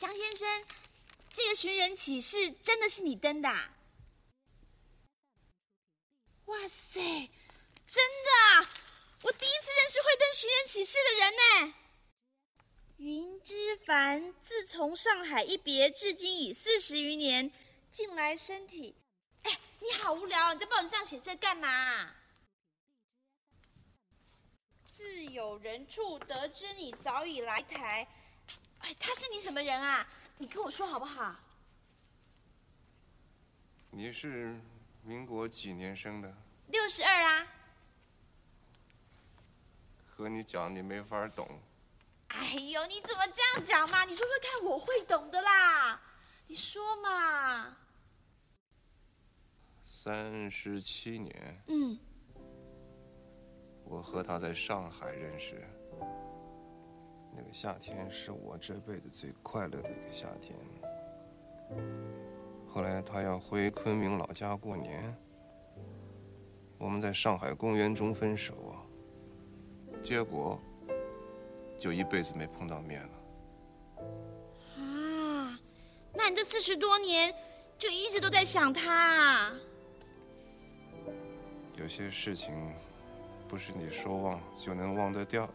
江先生，这个寻人启事真的是你登的？啊哇塞，真的啊！我第一次认识会登寻人启事的人呢。云之凡自从上海一别至今已四十余年，近来身体……哎，你好无聊，你在报纸上写这干嘛？自有人处得知你早已来台。哎，他是你什么人啊？你跟我说好不好？你是民国几年生的？六十二啊。和你讲，你没法懂。哎呦，你怎么这样讲嘛？你说说看，我会懂的啦。你说嘛。三十七年。嗯。我和他在上海认识。那个夏天是我这辈子最快乐的一个夏天。后来他要回昆明老家过年，我们在上海公园中分手啊。结果。就一辈子没碰到面了。啊，那你这四十多年就一直都在想他啊？有些事情不是你说忘就能忘得掉的。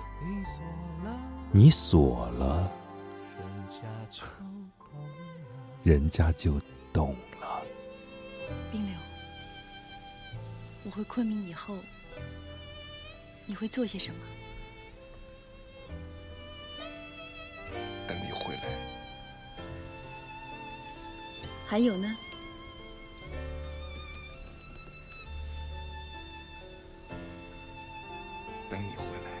你锁了，人家就懂了。冰流。我回昆明以后，你会做些什么？等你回来。还有呢？等你回来。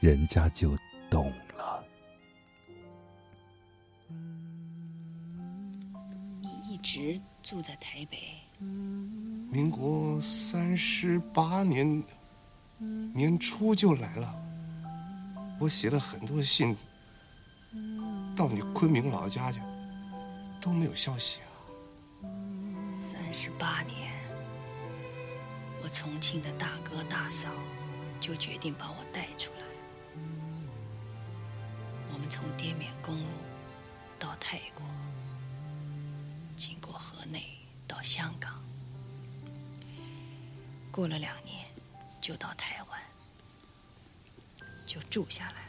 人家就懂了。你一。直住在台北。民国三十八年年初就来了。我写了很多信到你昆明老家去，都没有消息啊。三十八年，我重庆的大哥大嫂就决定把我带出来。从滇缅公路到泰国。经过河内到香港，过了两年就到台湾，就住下来。